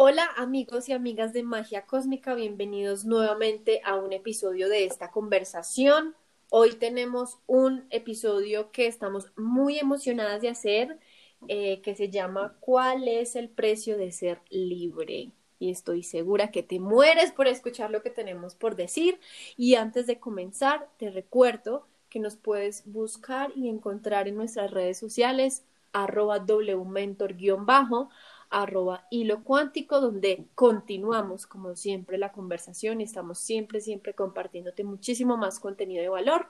Hola amigos y amigas de Magia Cósmica, bienvenidos nuevamente a un episodio de esta conversación. Hoy tenemos un episodio que estamos muy emocionadas de hacer, eh, que se llama ¿Cuál es el precio de ser libre? Y estoy segura que te mueres por escuchar lo que tenemos por decir. Y antes de comenzar, te recuerdo que nos puedes buscar y encontrar en nuestras redes sociales arroba wmentor-bajo arroba hilo cuántico, donde continuamos, como siempre, la conversación y estamos siempre, siempre compartiéndote muchísimo más contenido de valor.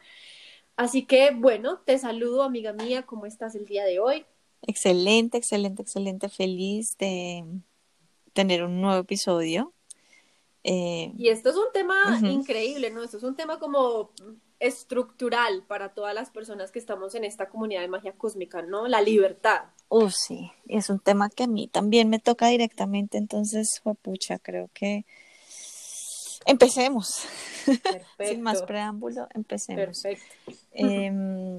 Así que, bueno, te saludo, amiga mía, ¿cómo estás el día de hoy? Excelente, excelente, excelente, feliz de tener un nuevo episodio. Eh, y esto es un tema increíble, ¿no? Esto es un tema como estructural para todas las personas que estamos en esta comunidad de magia cósmica, ¿no? La libertad. Uh, sí, es un tema que a mí también me toca directamente, entonces, pucha, creo que empecemos. Sin más preámbulo, empecemos. Perfecto. Em,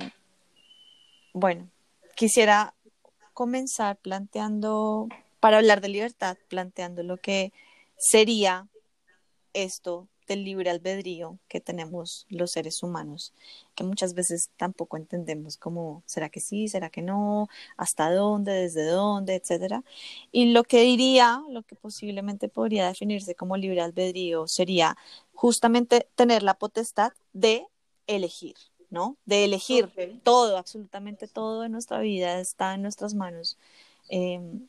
bueno, quisiera comenzar planteando, para hablar de libertad, planteando lo que sería esto del libre albedrío que tenemos los seres humanos, que muchas veces tampoco entendemos cómo, ¿será que sí? ¿Será que no? ¿Hasta dónde? ¿Desde dónde? Etcétera. Y lo que diría, lo que posiblemente podría definirse como libre albedrío sería justamente tener la potestad de elegir, ¿no? De elegir todo, absolutamente todo en nuestra vida está en nuestras manos, em,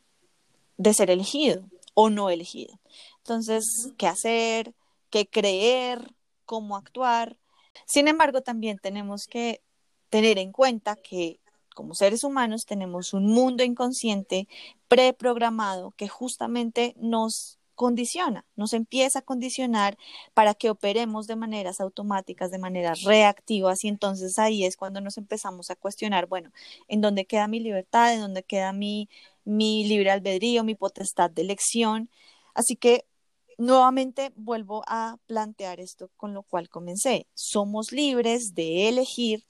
de ser elegido o no elegido. Entonces, ¿qué hacer? Qué creer, cómo actuar. Sin embargo, también tenemos que tener en cuenta que como seres humanos tenemos un mundo inconsciente preprogramado que justamente nos condiciona, nos empieza a condicionar para que operemos de maneras automáticas, de maneras reactivas y entonces ahí es cuando nos empezamos a cuestionar, bueno, ¿en dónde queda mi libertad? ¿En dónde queda mi, mi libre albedrío, mi potestad de elección? Así que Nuevamente vuelvo a plantear esto con lo cual comencé. Somos libres de elegir,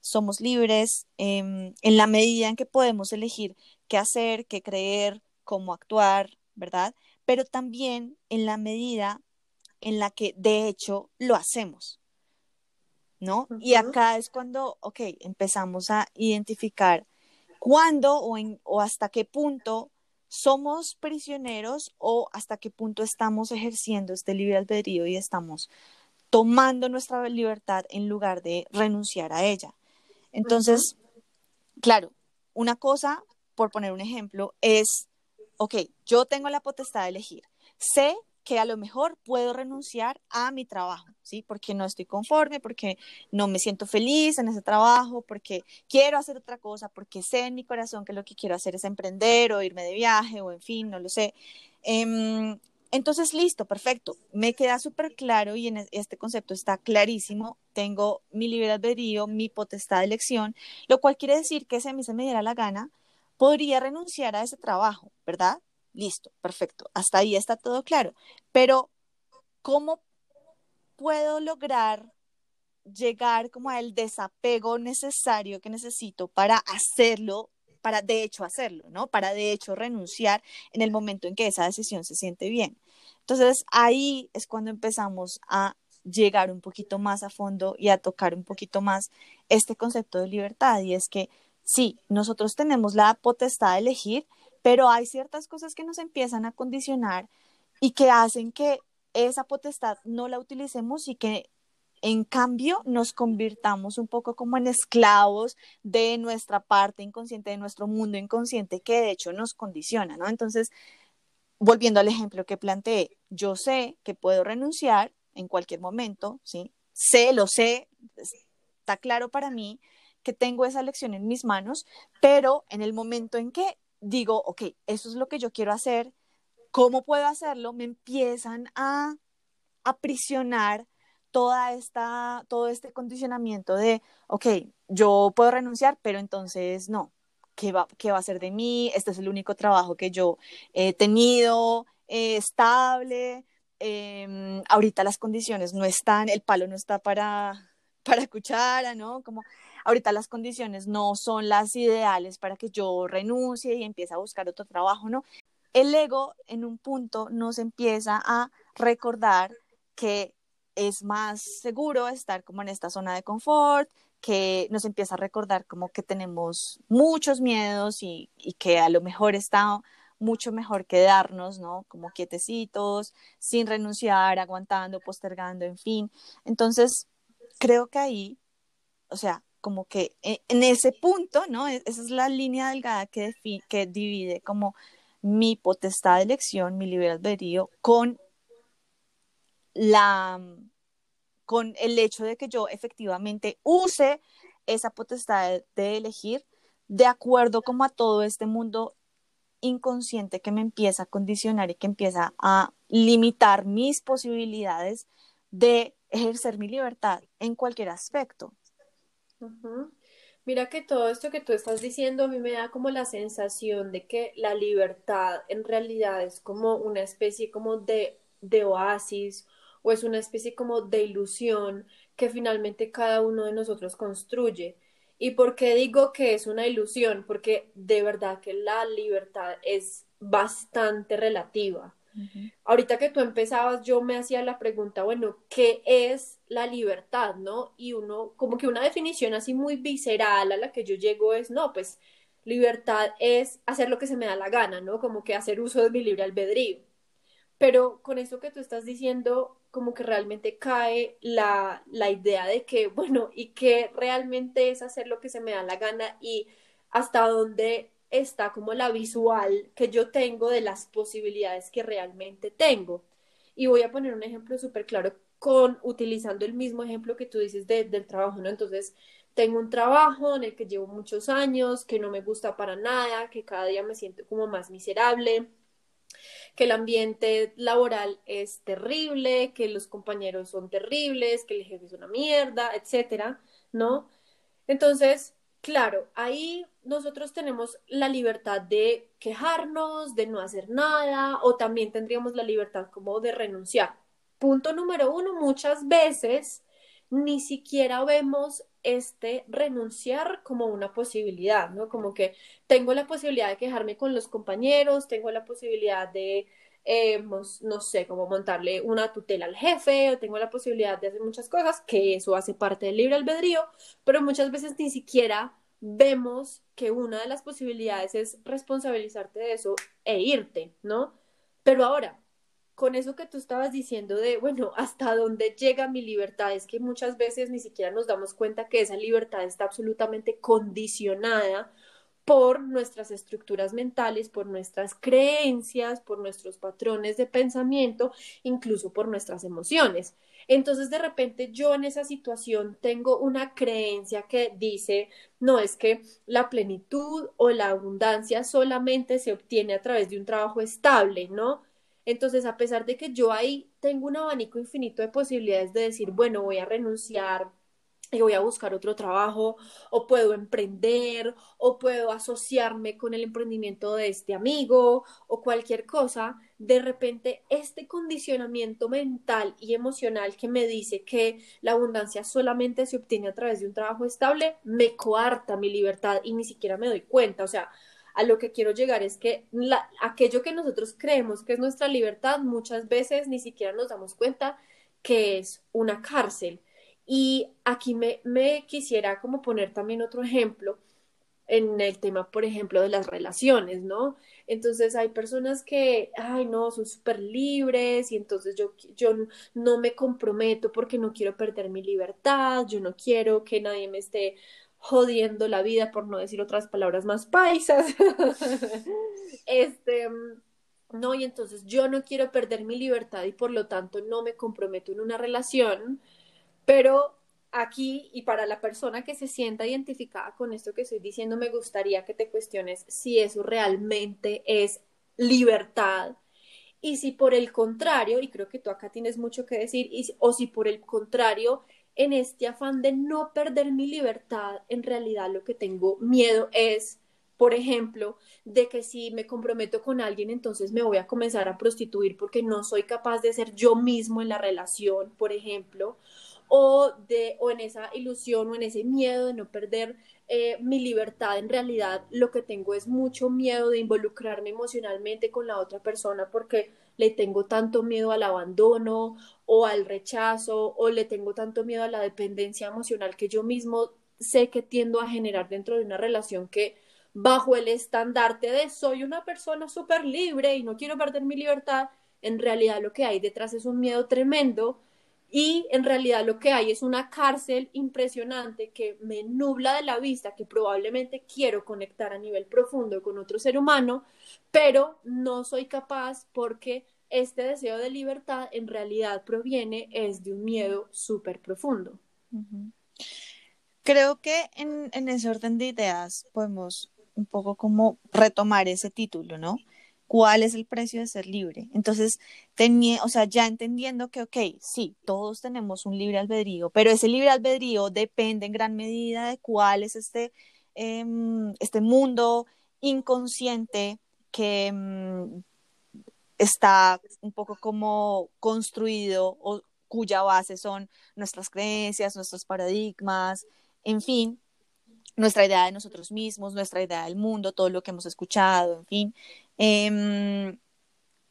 somos libres en la medida en que podemos elegir qué hacer, qué creer, cómo actuar, ¿verdad? Pero también en la medida en la que de hecho lo hacemos, ¿no? Y acá es cuando, ok, empezamos a identificar cuándo o, en, o hasta qué punto somos prisioneros o hasta qué punto estamos ejerciendo este libre albedrío y estamos tomando nuestra libertad en lugar de renunciar a ella. Entonces, claro, una cosa, por poner un ejemplo, es, ok, yo tengo la potestad de elegir. Sé que a lo mejor puedo renunciar a mi trabajo, ¿sí? Porque no estoy conforme, porque no me siento feliz en ese trabajo, porque quiero hacer otra cosa, porque sé en mi corazón que lo que quiero hacer es emprender o irme de viaje o en fin, no lo sé. Em, entonces, listo, perfecto. Me queda súper claro y en este concepto está clarísimo. Tengo mi libre albedrío, mi potestad de elección, lo cual quiere decir que si a mí se me diera la gana, podría renunciar a ese trabajo, ¿verdad? Listo, perfecto. Hasta ahí está todo claro. Pero, ¿cómo puedo lograr llegar como al desapego necesario que necesito para hacerlo, para de hecho hacerlo, ¿no? Para de hecho renunciar en el momento en que esa decisión se siente bien. Entonces, ahí es cuando empezamos a llegar un poquito más a fondo y a tocar un poquito más este concepto de libertad. Y es que sí, nosotros tenemos la potestad de elegir, pero hay ciertas cosas que nos empiezan a condicionar y que hacen que esa potestad no la utilicemos y que en cambio nos convirtamos un poco como en esclavos de nuestra parte inconsciente, de nuestro mundo inconsciente, que de hecho nos condiciona, ¿no? Entonces, volviendo al ejemplo que planteé, yo sé que puedo renunciar en cualquier momento, ¿sí? Sé, lo sé, está claro para mí que tengo esa elección en mis manos, pero en el momento en que digo, ok, eso es lo que yo quiero hacer, ¿cómo puedo hacerlo? Me empiezan a aprisionar toda esta, todo este condicionamiento de, ok, yo puedo renunciar, pero entonces no, ¿qué va, qué va a ser de mí? Este es el único trabajo que yo he tenido eh, estable, em, ahorita las condiciones no están, el palo no está para, para cuchara, ¿no? Como ahorita las condiciones no son las ideales para que yo renuncie y empiece a buscar otro trabajo, ¿no? el ego en un punto nos empieza a recordar que es más seguro estar como en esta zona de confort, que nos empieza a recordar como que tenemos muchos miedos y, y que a lo mejor está mucho mejor quedarnos, ¿no? Como quietecitos, sin renunciar, aguantando, postergando, en fin. Entonces, creo que ahí, o sea, como que e, en ese punto, ¿no? E, esa es la línea delgada que, divide como mi potestad de elección, mi libre albedrío, con la con el hecho de que yo efectivamente use esa potestad de elegir de acuerdo como a todo este mundo inconsciente que me empieza a condicionar y que empieza a limitar mis posibilidades de ejercer mi libertad en cualquier aspecto. Mira que todo esto que tú estás diciendo a mí me da como la sensación de que la libertad en realidad es como una especie como de, de oasis o es una especie como de ilusión que finalmente cada uno de nosotros construye. ¿Y por qué digo que es una ilusión? Porque de verdad que la libertad es bastante relativa. Ahorita que tú empezabas, yo me hacía la pregunta, bueno, ¿qué es la libertad, no? Y uno, como que una definición así muy visceral a la que yo llego es, no, pues libertad es hacer lo que se me da la gana, ¿no? Como que hacer uso de mi libre albedrío. Pero con esto que tú estás diciendo, como que realmente cae la, la idea de que, bueno, y que realmente es hacer lo que se me da la gana y hasta dónde está como la visual que yo tengo de las posibilidades que realmente tengo. Y voy a poner un ejemplo súper claro con utilizando el mismo ejemplo que tú dices del trabajo, ¿no? Entonces, tengo un trabajo en el que llevo muchos años, que no me gusta para nada, que cada día me siento como más miserable, que el ambiente laboral es terrible, que los compañeros son terribles, que el jefe es una mierda, etcétera, ¿no? Entonces, claro, ahí nosotros tenemos la libertad de quejarnos, de no hacer nada, o también tendríamos la libertad como de renunciar. Punto número uno, muchas veces ni siquiera vemos este renunciar como una posibilidad, ¿no? Como que tengo la posibilidad de quejarme con los compañeros, tengo la posibilidad de, eh, no sé, como montarle una tutela al jefe, o tengo la posibilidad de hacer muchas cosas, que eso hace parte del libre albedrío, pero muchas veces ni siquiera vemos que una de las posibilidades es responsabilizarte de eso e irte, ¿no? Pero ahora, con eso que tú estabas diciendo de, bueno, hasta dónde llega mi libertad, es que muchas veces ni siquiera nos damos cuenta que esa libertad está absolutamente condicionada por nuestras estructuras mentales, por nuestras creencias, por nuestros patrones de pensamiento, incluso por nuestras emociones. Entonces, de repente, yo en esa situación tengo una creencia que dice, no es que la plenitud o la abundancia solamente se obtiene a través de un trabajo estable, ¿no? Entonces, a pesar de que yo ahí tengo un abanico infinito de posibilidades de decir, bueno, voy a renunciar y voy a buscar otro trabajo, o puedo emprender, o puedo asociarme con el emprendimiento de este amigo, o cualquier cosa, de repente este condicionamiento mental y emocional que me dice que la abundancia solamente se obtiene a través de un trabajo estable, me coarta mi libertad y ni siquiera me doy cuenta. O sea, a lo que quiero llegar es que aquello que nosotros creemos que es nuestra libertad, muchas veces ni siquiera nos damos cuenta que es una cárcel. Y aquí me, me quisiera como poner también otro ejemplo en el tema, por ejemplo, de las relaciones, ¿no? Entonces hay personas que, ay, no, son súper libres y entonces yo, yo no me comprometo porque no quiero perder mi libertad, yo no quiero que nadie me esté jodiendo la vida, por no decir otras palabras más paisas. este, no, y entonces yo no quiero perder mi libertad y por lo tanto no me comprometo en una relación, pero aquí y para la persona que se sienta identificada con esto que estoy diciendo, me gustaría que te cuestiones si eso realmente es libertad. Y si por el contrario, y creo que tú acá tienes mucho que decir, o si por el contrario en este afán de no perder mi libertad, en realidad lo que tengo miedo es, por ejemplo, de que si me comprometo con alguien, entonces me voy a comenzar a prostituir porque no soy capaz de ser yo mismo en la relación, por ejemplo, o de o en esa ilusión o en ese miedo de no perder eh, mi libertad, en realidad lo que tengo es mucho miedo de involucrarme emocionalmente con la otra persona porque le tengo tanto miedo al abandono o al rechazo o le tengo tanto miedo a la dependencia emocional que yo mismo sé que tiendo a generar dentro de una relación que bajo el estandarte de soy una persona súper libre y no quiero perder mi libertad, en realidad lo que hay detrás es un miedo tremendo y en realidad lo que hay es una cárcel impresionante que me nubla de la vista, que probablemente quiero conectar a nivel profundo con otro ser humano, pero no soy capaz porque este deseo de libertad en realidad proviene es de un miedo súper profundo. Creo que en, en ese orden de ideas podemos un poco como retomar ese título, ¿no? Cuál es el precio de ser libre. Entonces, tenía, o sea, ya entendiendo que, ok, sí, todos tenemos un libre albedrío, pero ese libre albedrío depende en gran medida de cuál es este, em, este mundo inconsciente que em, está un poco como construido o cuya base son nuestras creencias, nuestros paradigmas, en fin, nuestra idea de nosotros mismos, nuestra idea del mundo, todo lo que hemos escuchado, en fin. Em,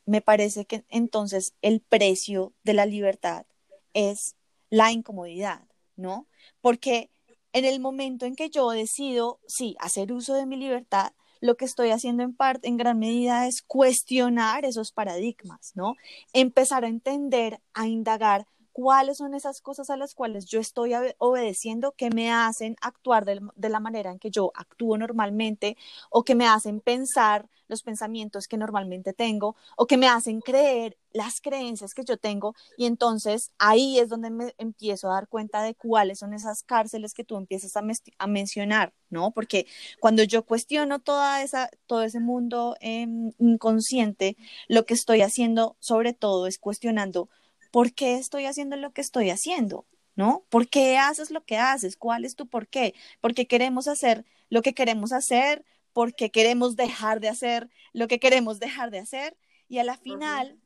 me parece que entonces el precio de la libertad es la incomodidad, ¿no? Porque en el momento en que yo decido, sí, hacer uso de mi libertad, lo que estoy haciendo en parte, en gran medida, es cuestionar esos paradigmas, ¿no? Empezar a entender, a indagar cuáles son esas cosas a las cuales yo estoy obedeciendo que me hacen actuar de, la manera en que yo actúo normalmente o que me hacen pensar los pensamientos que normalmente tengo o que me hacen creer las creencias que yo tengo y entonces ahí es donde me empiezo a dar cuenta de cuáles son esas cárceles que tú empiezas a, mencionar, ¿no? Porque cuando yo cuestiono toda esa, todo ese mundo em, inconsciente, lo que estoy haciendo sobre todo es cuestionando ¿por qué estoy haciendo lo que estoy haciendo? ¿No? ¿Por qué haces lo que haces? ¿Cuál es tu por qué? Porque queremos hacer lo que queremos hacer, porque queremos dejar de hacer lo que queremos dejar de hacer. Y a la final,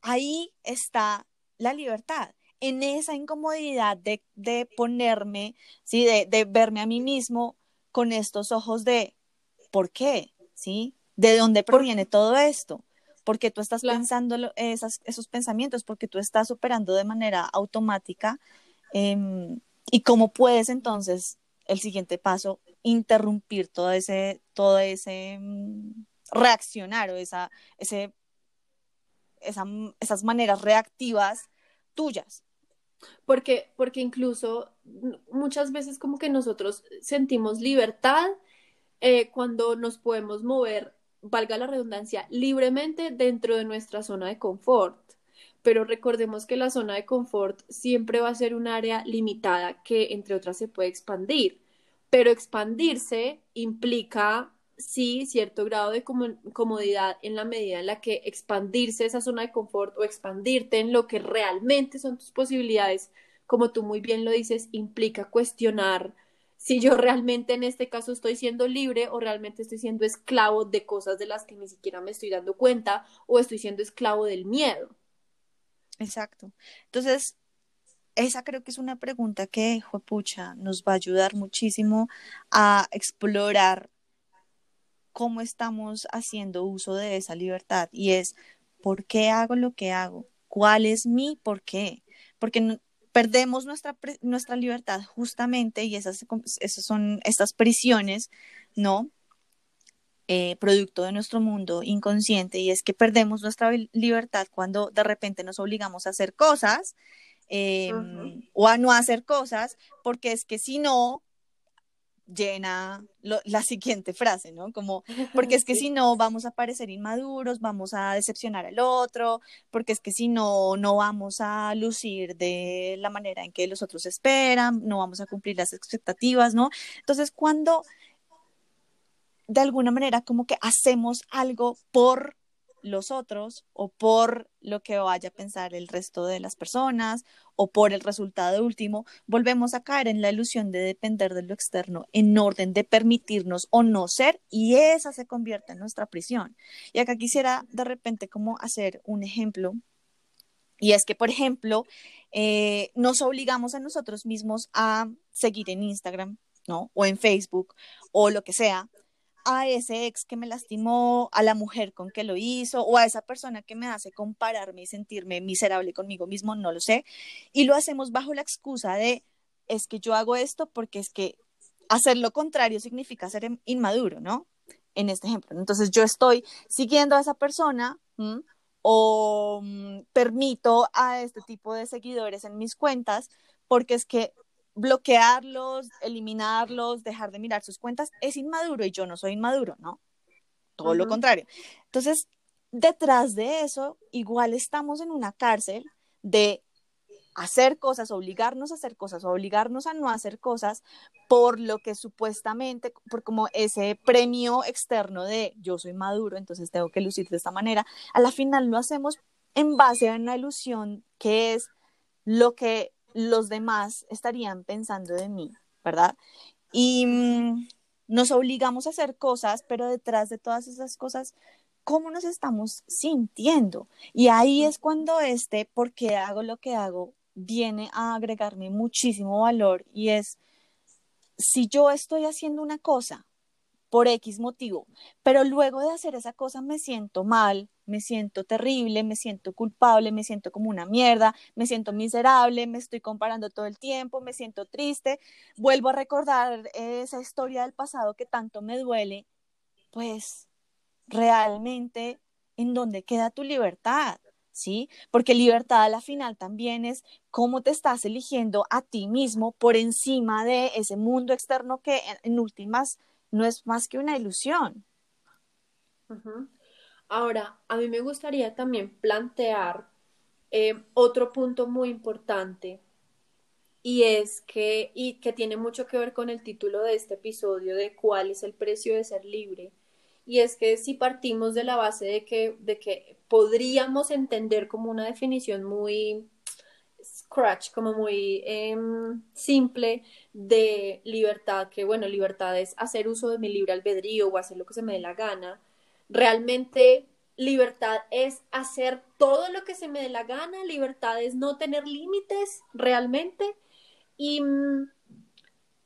ahí está la libertad, en esa incomodidad de, de ponerme, ¿sí? De, de, verme a mí mismo con estos ojos de ¿por qué? ¿Sí? ¿De dónde proviene todo esto? Porque tú estás pensando esos pensamientos, porque tú estás operando de manera automática. Em, y cómo puedes entonces, el siguiente paso, interrumpir todo ese, todo ese mm, reaccionar o esa, ese, esas maneras reactivas tuyas. Porque, porque incluso muchas veces como que nosotros sentimos libertad eh, cuando nos podemos mover valga la redundancia, libremente dentro de nuestra zona de confort. Pero recordemos que la zona de confort siempre va a ser un área limitada que, entre otras, se puede expandir. Pero expandirse implica, sí, cierto grado de comodidad en la medida en la que expandirse esa zona de confort o expandirte en lo que realmente son tus posibilidades, como tú muy bien lo dices, implica cuestionar si yo realmente en este caso estoy siendo libre o realmente estoy siendo esclavo de cosas de las que ni siquiera me estoy dando cuenta o estoy siendo esclavo del miedo. Exacto. Entonces, esa creo que es una pregunta que, juepucha, nos va a ayudar muchísimo a explorar cómo estamos haciendo uso de esa libertad y es, ¿por qué hago lo que hago? ¿Cuál es mi por qué? Porque perdemos nuestra, nuestra libertad justamente y esas, esas son estas prisiones, ¿no? Eh, producto de nuestro mundo inconsciente y es que perdemos nuestra libertad cuando de repente nos obligamos a hacer cosas em, o a no hacer cosas porque es que si no llena la siguiente frase, ¿no? Como, porque es que si no vamos a parecer inmaduros, vamos a decepcionar al otro, porque es que si no, no vamos a lucir de la manera en que los otros esperan, no vamos a cumplir las expectativas, ¿no? Entonces, cuando de alguna manera como que hacemos algo por los otros o por lo que vaya a pensar el resto de las personas o por el resultado último, volvemos a caer en la ilusión de depender de lo externo en orden de permitirnos o no ser y esa se convierte en nuestra prisión. Y acá quisiera de repente como hacer un ejemplo y es que, por ejemplo, eh, nos obligamos a nosotros mismos a seguir en Instagram ¿no? O en Facebook o lo que sea, a ese ex que me lastimó, a la mujer con que lo hizo, o a esa persona que me hace compararme y sentirme miserable conmigo mismo, no lo sé. Y lo hacemos bajo la excusa de, es que yo hago esto porque es que hacer lo contrario significa ser inmaduro, ¿no? En este ejemplo. Entonces yo estoy siguiendo a esa persona o mm, permito a este tipo de seguidores en mis cuentas porque es que bloquearlos, eliminarlos, dejar de mirar sus cuentas es inmaduro y yo no soy inmaduro, ¿no? Todo lo contrario. Entonces, detrás de eso, igual estamos en una cárcel de hacer cosas, obligarnos a hacer cosas, obligarnos a no hacer cosas por lo que supuestamente, por como ese premio externo de yo soy maduro, entonces tengo que lucir de esta manera, a la final lo hacemos en base a una ilusión que es lo que los demás estarían pensando de mí, ¿verdad? Y mm, nos obligamos a hacer cosas, pero detrás de todas esas cosas, ¿cómo nos estamos sintiendo? Y ahí es cuando este, ¿por qué hago lo que hago? viene a agregarme muchísimo valor y es, si yo estoy haciendo una cosa por X motivo, pero luego de hacer esa cosa me siento mal, me siento terrible, me siento culpable, me siento como una mierda, me siento miserable, me estoy comparando todo el tiempo, me siento triste, vuelvo a recordar esa historia del pasado que tanto me duele, pues realmente, ¿en dónde queda tu libertad? ¿sí? Porque libertad a la final también es cómo te estás eligiendo a ti mismo por encima de ese mundo externo que en, últimas no es más que una ilusión. Ahora, a mí me gustaría también plantear eh, otro punto muy importante y es que, y que tiene mucho que ver con el título de este episodio de cuál es el precio de ser libre y es que si partimos de la base de que, de que podríamos entender como una definición muy scratch, como muy em, simple de libertad, que bueno, libertad es hacer uso de mi libre albedrío o hacer lo que se me dé la gana, realmente libertad es hacer todo lo que se me dé la gana, libertad es no tener límites realmente y mm,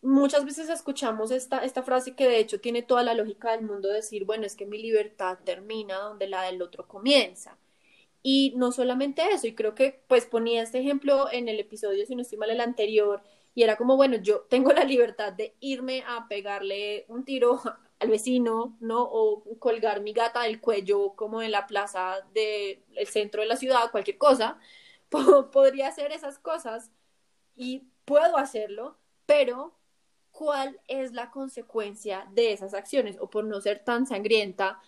muchas veces escuchamos esta, esta frase que de hecho tiene toda la lógica del mundo, decir, bueno, es que mi libertad termina donde la del otro comienza. Y no solamente eso, y creo que pues ponía este ejemplo en el episodio, si no estoy mal, el anterior, y era como, bueno, yo tengo la libertad de irme a pegarle un tiro al vecino, ¿no? O colgar mi gata del cuello como en la plaza del centro de la ciudad, cualquier cosa. Podría hacer esas cosas y puedo hacerlo, pero cuál es la consecuencia de esas acciones o por no ser tan sangrienta,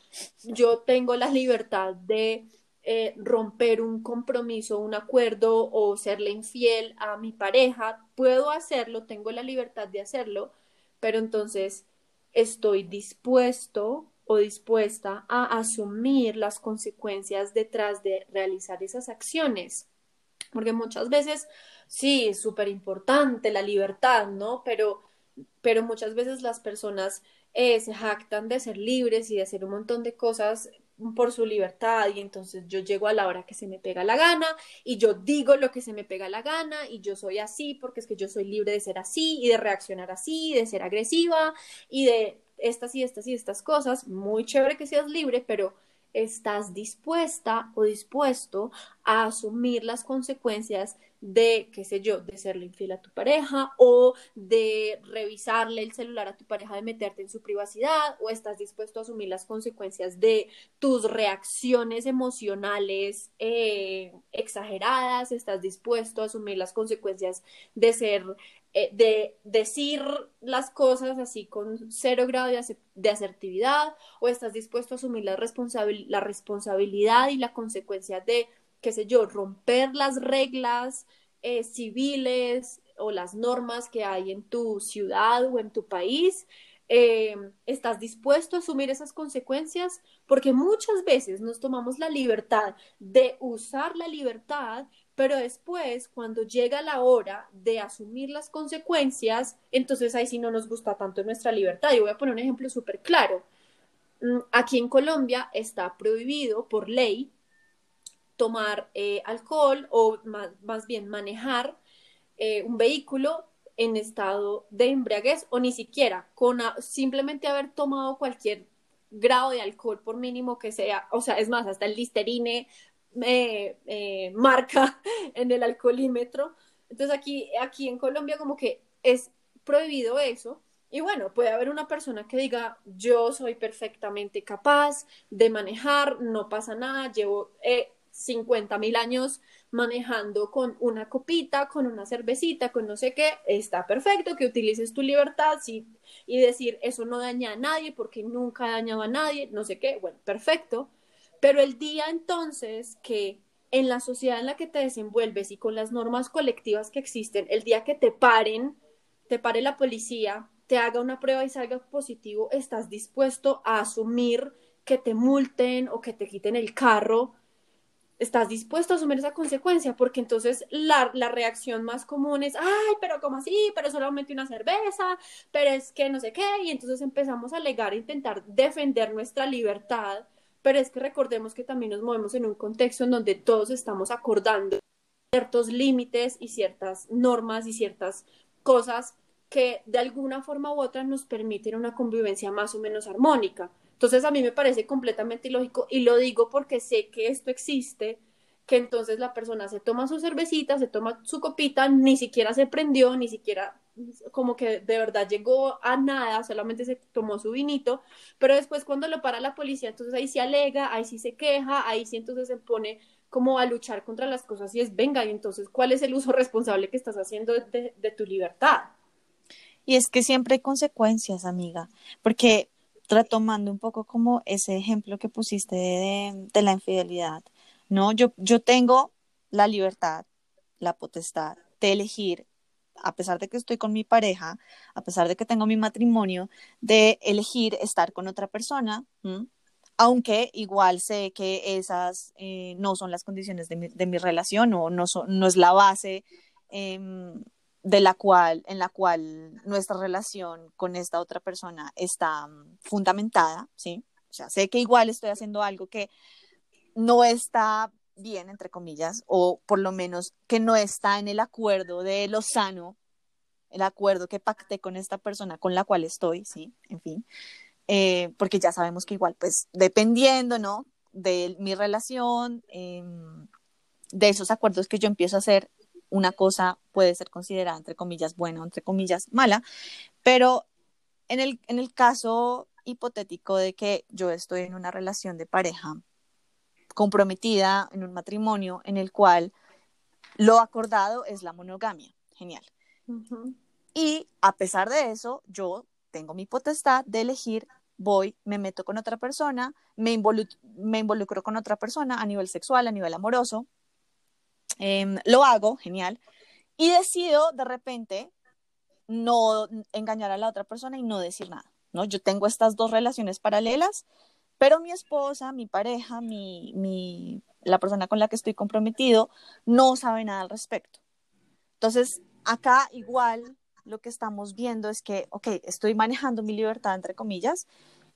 yo tengo la libertad de eh, romper un compromiso, un acuerdo o serle infiel a mi pareja, puedo hacerlo, tengo la libertad de hacerlo, pero entonces estoy dispuesto o dispuesta a asumir las consecuencias detrás de realizar esas acciones. Porque muchas veces, sí, es súper importante la libertad, ¿no? Pero pero muchas veces las personas eh, se jactan de ser libres y de hacer un montón de cosas por su libertad y entonces yo llego a la hora que se me pega la gana y yo digo lo que se me pega la gana y yo soy así porque es que yo soy libre de ser así y de reaccionar así, de ser agresiva y de estas y estas y estas cosas. Muy chévere que seas libre, pero estás dispuesta o dispuesto a asumir las consecuencias de, qué sé yo, de serle infiel a tu pareja o de revisarle el celular a tu pareja, de meterte en su privacidad o estás dispuesto a asumir las consecuencias de tus reacciones emocionales eh, exageradas, estás dispuesto a asumir las consecuencias de ser eh, de decir las cosas así con cero grado de, asertividad o estás dispuesto a asumir la, la responsabilidad y la consecuencia de, qué sé yo, romper las reglas eh, civiles o las normas que hay en tu ciudad o en tu país. Eh, ¿Estás dispuesto a asumir esas consecuencias? Porque muchas veces nos tomamos la libertad de usar la libertad pero después, cuando llega la hora de asumir las consecuencias, entonces ahí sí no nos gusta tanto nuestra libertad. Y voy a poner un ejemplo súper claro. Mm, aquí en Colombia está prohibido por ley tomar eh, alcohol o más, bien manejar eh, un vehículo en estado de embriaguez o ni siquiera con simplemente haber tomado cualquier grado de alcohol por mínimo que sea, o sea, es más, hasta el listerine eh, eh, marca en el alcoholímetro. Entonces aquí, aquí en Colombia como que es prohibido eso. Y bueno, puede haber una persona que diga, yo soy perfectamente capaz de manejar, no pasa nada, llevo eh, 50 mil años manejando con una copita, con una cervecita, con no sé qué, está perfecto que utilices tu libertad sí, y decir eso no daña a nadie porque nunca ha dañado a nadie, no sé qué, bueno, perfecto. Pero el día entonces que en la sociedad en la que te desenvuelves y con las normas colectivas que existen, el día que te paren, te pare la policía, te haga una prueba y salga positivo, estás dispuesto a asumir que te multen o que te quiten el carro estás dispuesto a asumir esa consecuencia, porque entonces la, la, reacción más común es, ay, pero ¿cómo así? Pero solamente una cerveza, pero es que no sé qué, y entonces empezamos a alegar, a intentar defender nuestra libertad, pero es que recordemos que también nos movemos en un contexto en donde todos estamos acordando ciertos límites y ciertas normas y ciertas cosas que de alguna forma u otra nos permiten una convivencia más o menos armónica. Entonces a mí me parece completamente ilógico y lo digo porque sé que esto existe, que entonces la persona se toma su cervecita, se toma su copita, ni siquiera se prendió, ni siquiera como que de verdad llegó a nada, solamente se tomó su vinito, pero después cuando lo para la policía, entonces ahí se alega, ahí sí se queja, ahí sí entonces se pone como a luchar contra las cosas y es, venga, y entonces, ¿cuál es el uso responsable que estás haciendo de, de tu libertad? Y es que siempre hay consecuencias, amiga, porque retomando un poco como ese ejemplo que pusiste de, la infidelidad, ¿no? Yo, yo tengo la libertad, la potestad de elegir, a pesar de que estoy con mi pareja, a pesar de que tengo mi matrimonio, de elegir estar con otra persona, aunque igual sé que esas eh, no son las condiciones de mi, relación o no, es la base em, de la cual, en la cual nuestra relación con esta otra persona está mm, fundamentada, ¿sí? O sé que igual estoy haciendo algo que no está bien, entre comillas, o por lo menos que no está en el acuerdo de lo sano, el acuerdo que pacté con esta persona con la cual estoy, ¿sí? En fin, eh, porque ya sabemos que igual, pues, dependiendo, ¿no? De mi relación, em, de esos acuerdos que yo empiezo a hacer, una cosa puede ser considerada, entre comillas, buena entre comillas, mala, pero en el, en el caso hipotético de que yo estoy en una relación de pareja comprometida en un matrimonio en el cual lo acordado es la monogamia. Genial. Y a pesar de eso, yo tengo mi potestad de elegir, voy, me meto con otra persona, me, me involucro con otra persona a nivel sexual, a nivel amoroso, Em, lo hago, genial, y decido de repente no engañar a la otra persona y no decir nada, ¿no? Yo tengo estas dos relaciones paralelas, pero mi esposa, mi pareja, mi, mi, la persona con la que estoy comprometido, no sabe nada al respecto. Entonces, acá igual lo que estamos viendo es que, ok, estoy manejando mi libertad, entre comillas,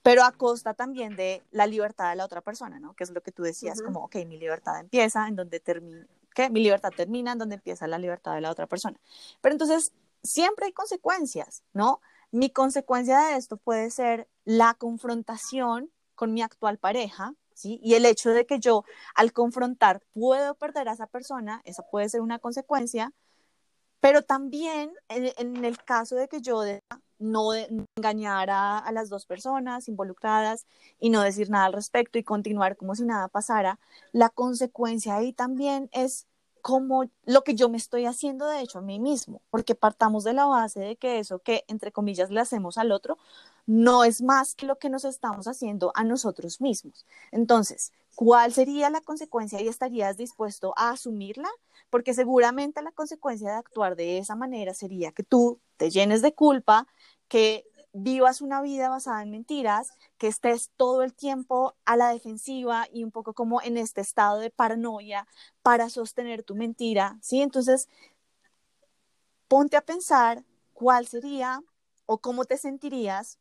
pero a costa también de la libertad de la otra persona, ¿no? Que es lo que tú decías, como, ok, mi libertad empieza en donde termina, que mi libertad termina en donde empieza la libertad de la otra persona. Pero entonces, siempre hay consecuencias, ¿no? Mi consecuencia de esto puede ser la confrontación con mi actual pareja, ¿sí? Y el hecho de que yo al confrontar puedo perder a esa persona, esa puede ser una consecuencia, pero también en, el caso de que yo no, engañar a, las dos personas involucradas y no decir nada al respecto y continuar como si nada pasara, la consecuencia ahí también es como lo que yo me estoy haciendo de hecho a mí mismo, porque partamos de la base de que eso que entre comillas le hacemos al otro no es más que lo que nos estamos haciendo a nosotros mismos. Entonces, ¿cuál sería la consecuencia y estarías dispuesto a asumirla? Porque seguramente la consecuencia de actuar de esa manera sería que tú te llenes de culpa, que vivas una vida basada en mentiras, que estés todo el tiempo a la defensiva y un poco como en este estado de paranoia para sostener tu mentira, ¿sí? Entonces, ponte a pensar cuál sería o cómo te sentirías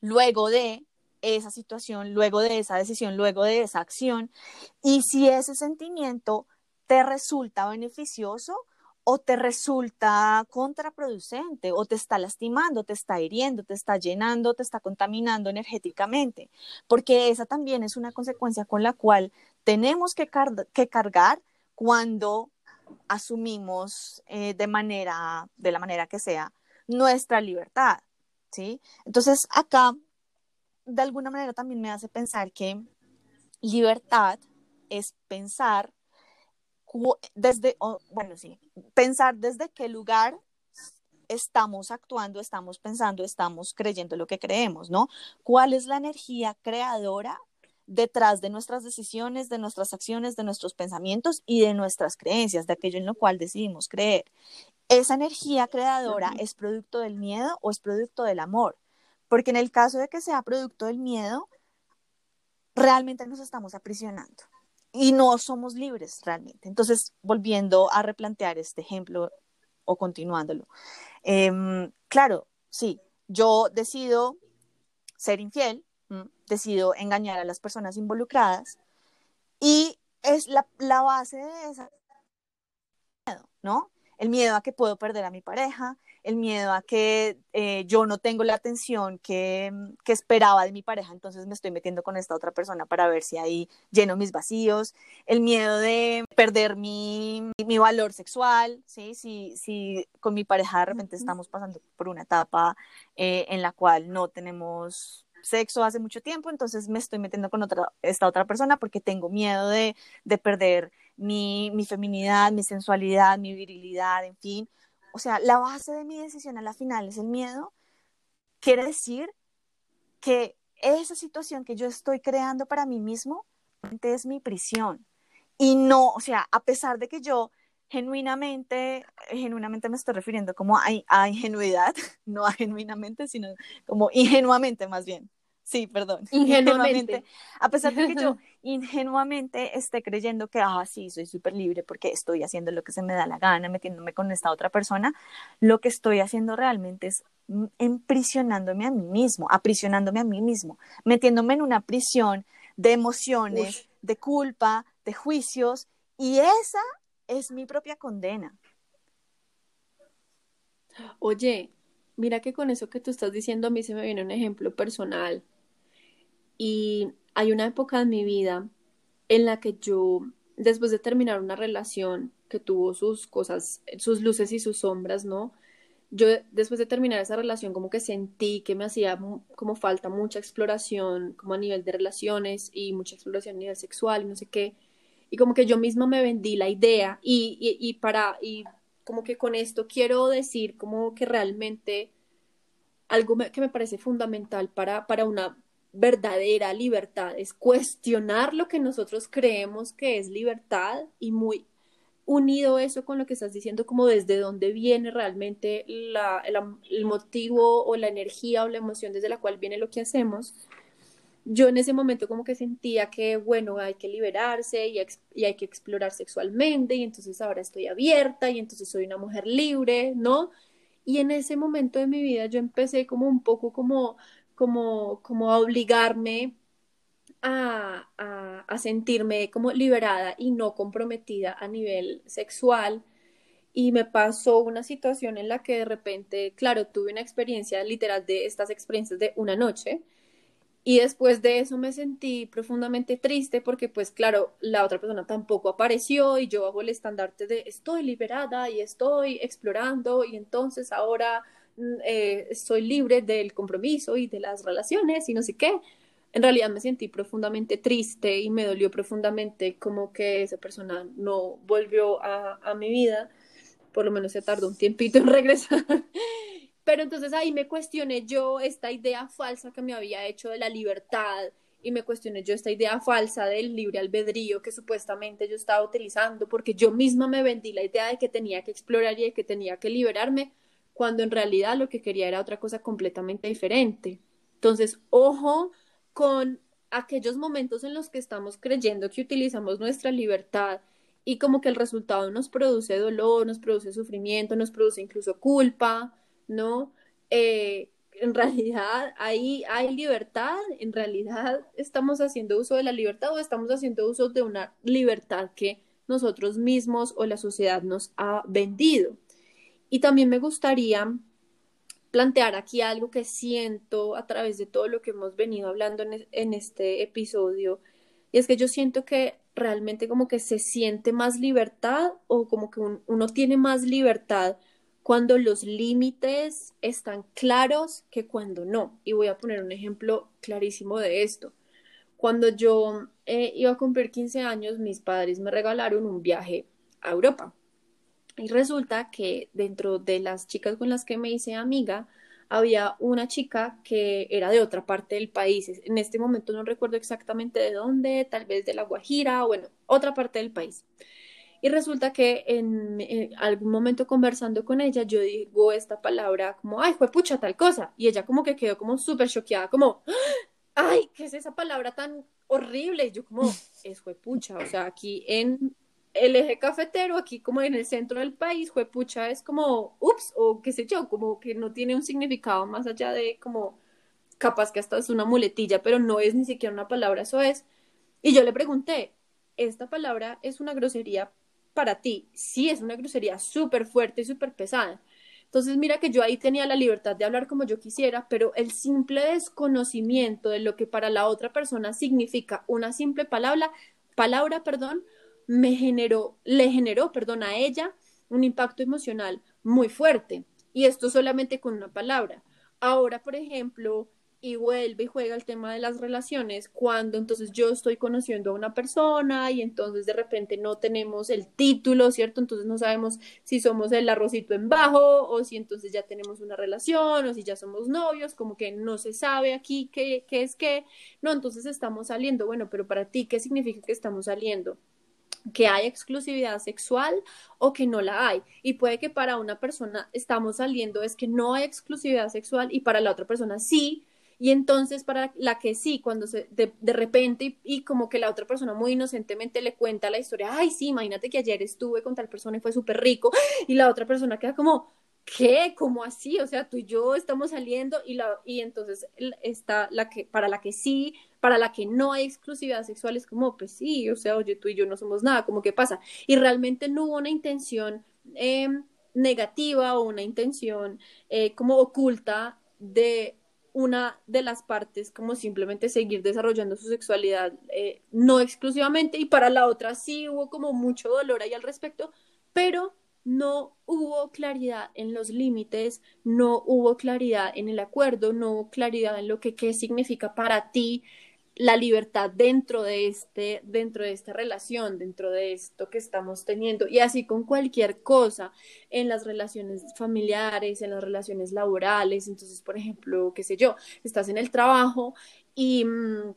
luego de esa situación, luego de esa decisión, luego de esa acción, y si ese sentimiento te resulta beneficioso o te resulta contraproducente o te está lastimando, te está hiriendo, te está llenando, te está contaminando energéticamente, porque esa también es una consecuencia con la cual tenemos que, cargar cuando asumimos eh, de manera, de la manera que sea, nuestra libertad, ¿sí? Entonces, acá, de alguna manera también me hace pensar que libertad es pensar desde, bueno, sí, pensar desde qué lugar estamos actuando, estamos pensando, estamos creyendo lo que creemos, ¿no? ¿Cuál es la energía creadora detrás de nuestras decisiones, de nuestras acciones, de nuestros pensamientos y de nuestras creencias, de aquello en lo cual decidimos creer? ¿Esa energía creadora es producto del miedo o es producto del amor? Porque en el caso de que sea producto del miedo, realmente nos estamos aprisionando y no somos libres realmente. Entonces, volviendo a replantear este ejemplo o continuándolo, em, claro, sí, yo decido ser infiel, decido engañar a las personas involucradas y es la, la base de esa ¿no? El miedo a que puedo perder a mi pareja, el miedo a que eh, yo no tengo la atención que, que, esperaba de mi pareja, entonces me estoy metiendo con esta otra persona para ver si ahí lleno mis vacíos, el miedo de perder mi, mi valor sexual, ¿sí? Si, si con mi pareja de repente estamos pasando por una etapa eh, en la cual no tenemos sexo hace mucho tiempo, entonces me estoy metiendo con otra, esta otra persona porque tengo miedo de, de perder mi, mi feminidad, mi sensualidad, mi virilidad, en fin o sea, la base de mi decisión a la final es el miedo, quiere decir que esa situación que yo estoy creando para mí mismo es mi prisión. Y no, o sea, a pesar de que yo genuinamente, genuinamente me estoy refiriendo como a, a ingenuidad, no a genuinamente, sino como ingenuamente más bien. Sí, perdón. Ingenuamente. A pesar de que yo ingenuamente esté creyendo que, ah, sí, soy súper libre porque estoy haciendo lo que se me da la gana, metiéndome con esta otra persona, lo que estoy haciendo realmente es emprisionándome a mí mismo, aprisionándome a mí mismo, metiéndome en una prisión de emociones, de culpa, de juicios, y esa es mi propia condena. Oye, mira que con eso que tú estás diciendo a mí se me viene un ejemplo personal y hay una época en mi vida en la que yo, después de terminar una relación que tuvo sus cosas, sus luces y sus sombras, ¿no? Yo después de terminar esa relación como que sentí que me hacía como falta mucha exploración como a nivel de relaciones y mucha exploración a nivel sexual y no sé qué. Y como que yo misma me vendí la idea y, y para, y como que con esto quiero decir como que realmente algo que me parece fundamental para, para una verdadera libertad, es cuestionar lo que nosotros creemos que es libertad y muy unido eso con lo que estás diciendo, como desde dónde viene realmente la, el, motivo o la energía o la emoción desde la cual viene lo que hacemos. Yo en ese momento como que sentía que, bueno, hay que liberarse y, y hay que explorar sexualmente y entonces ahora estoy abierta y entonces soy una mujer libre, ¿no? Y en ese momento de mi vida yo empecé como un poco como como, como a obligarme a, a, sentirme como liberada y no comprometida a nivel sexual. Y me pasó una situación en la que de repente, claro, tuve una experiencia literal de estas experiencias de una noche. Y después de eso me sentí profundamente triste porque, pues claro, la otra persona tampoco apareció y yo bajo el estandarte de estoy liberada y estoy explorando y entonces ahora eh, soy libre del compromiso y de las relaciones y no sé qué. En realidad me sentí profundamente triste y me dolió profundamente como que esa persona no volvió a, a mi vida. Por lo menos se tardó un tiempito en regresar. Pero entonces ahí me cuestioné yo esta idea falsa que me había hecho de la libertad y me cuestioné yo esta idea falsa del libre albedrío que supuestamente yo estaba utilizando porque yo misma me vendí la idea de que tenía que explorar y de que tenía que liberarme cuando en realidad lo que quería era otra cosa completamente diferente. Entonces, ojo con aquellos momentos en los que estamos creyendo que utilizamos nuestra libertad y como que el resultado nos produce dolor, nos produce sufrimiento, nos produce incluso culpa, ¿no? Eh, en realidad ahí hay libertad, en realidad estamos haciendo uso de la libertad o estamos haciendo uso de una libertad que nosotros mismos o la sociedad nos ha vendido. Y también me gustaría plantear aquí algo que siento a través de todo lo que hemos venido hablando en, este episodio, y es que yo siento que realmente como que se siente más libertad o como que uno tiene más libertad cuando los límites están claros que cuando no. Y voy a poner un ejemplo clarísimo de esto. Cuando yo eh, iba a cumplir 15 años, mis padres me regalaron un viaje a Europa. Y resulta que dentro de las chicas con las que me hice amiga, había una chica que era de otra parte del país. En este momento no recuerdo exactamente de dónde, tal vez de La Guajira, bueno, otra parte del país. Y resulta que en, algún momento conversando con ella, yo digo esta palabra como, ay, fue pucha tal cosa. Y ella como que quedó como súper choqueada, como, ay, ¿qué es esa palabra tan horrible? Y yo como, es fue pucha. O sea, aquí en el eje cafetero, aquí como en el centro del país, fue pucha, es como, ups, o qué sé yo, como que no tiene un significado más allá de como, capaz que hasta es una muletilla, pero no es ni siquiera una palabra, eso es. Y yo le pregunté, ¿esta palabra es una grosería para ti, sí es una grosería súper fuerte y súper pesada. Entonces, mira que yo ahí tenía la libertad de hablar como yo quisiera, pero el simple desconocimiento de lo que para la otra persona significa una simple palabra, palabra, perdón, me generó, le generó, perdón, a ella un impacto emocional muy fuerte. Y esto solamente con una palabra. Ahora, por ejemplo, y vuelve y juega el tema de las relaciones cuando entonces yo estoy conociendo a una persona y entonces de repente no tenemos el título, ¿cierto? Entonces no sabemos si somos el arrocito en bajo o si entonces ya tenemos una relación o si ya somos novios, como que no se sabe aquí qué, qué es qué. No, entonces estamos saliendo. Bueno, pero para ti, ¿qué significa que estamos saliendo? Que hay exclusividad sexual o que no la hay. Y puede que para una persona estamos saliendo es que no hay exclusividad sexual y para la otra persona sí, y entonces para la que sí, cuando de, de repente y, como que la otra persona muy inocentemente le cuenta la historia, ay, sí, imagínate que ayer estuve con tal persona y fue súper rico, y la otra persona queda como, ¿qué? ¿Cómo así? O sea, tú y yo estamos saliendo y, la, y entonces está la que, para la que sí, para la que no hay exclusividad sexual es como, pues sí, o sea, oye, tú y yo no somos nada, como que pasa. Y realmente no hubo una intención eh, negativa o una intención eh, como oculta de una de las partes como simplemente seguir desarrollando su sexualidad eh, no exclusivamente y para la otra sí hubo como mucho dolor ahí al respecto, pero no hubo claridad en los límites, no hubo claridad en el acuerdo, no hubo claridad en lo que qué significa para ti la libertad dentro de este dentro de esta relación, dentro de esto que estamos teniendo. Y así con cualquier cosa en las relaciones familiares, en las relaciones laborales, entonces, por ejemplo, qué sé yo, estás en el trabajo y mm,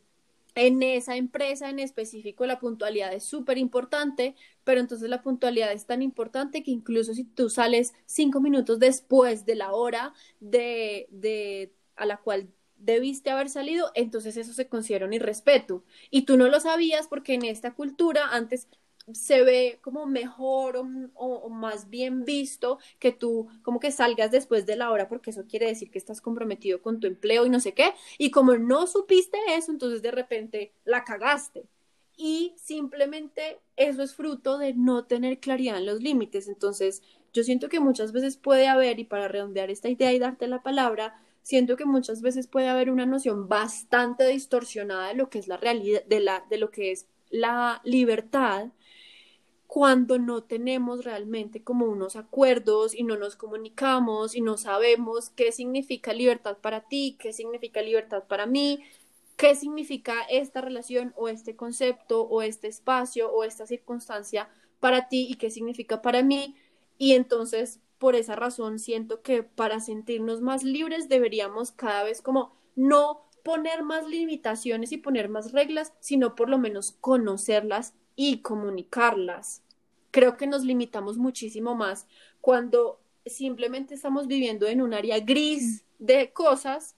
en esa empresa en específico la puntualidad es súper importante, pero entonces la puntualidad es tan importante que incluso si tú sales cinco minutos después de la hora de, de a la cual debiste haber salido, entonces eso se considera un irrespeto. Y tú no lo sabías porque en esta cultura antes se ve como mejor o, más bien visto que tú como que salgas después de la hora porque eso quiere decir que estás comprometido con tu empleo y no sé qué. Y como no supiste eso, entonces de repente la cagaste. Y simplemente eso es fruto de no tener claridad en los límites. Entonces yo siento que muchas veces puede haber, y para redondear esta idea y darte la palabra, siento que muchas veces puede haber una noción bastante distorsionada de lo que es la realidad, de, la, de lo que es la libertad, cuando no tenemos realmente como unos acuerdos y no nos comunicamos y no sabemos qué significa libertad para ti, qué significa libertad para mí, qué significa esta relación o este concepto o este espacio o esta circunstancia para ti y qué significa para mí. Y entonces por esa razón siento que para sentirnos más libres deberíamos cada vez como no poner más limitaciones y poner más reglas, sino por lo menos conocerlas y comunicarlas. Creo que nos limitamos muchísimo más cuando simplemente estamos viviendo en un área gris de cosas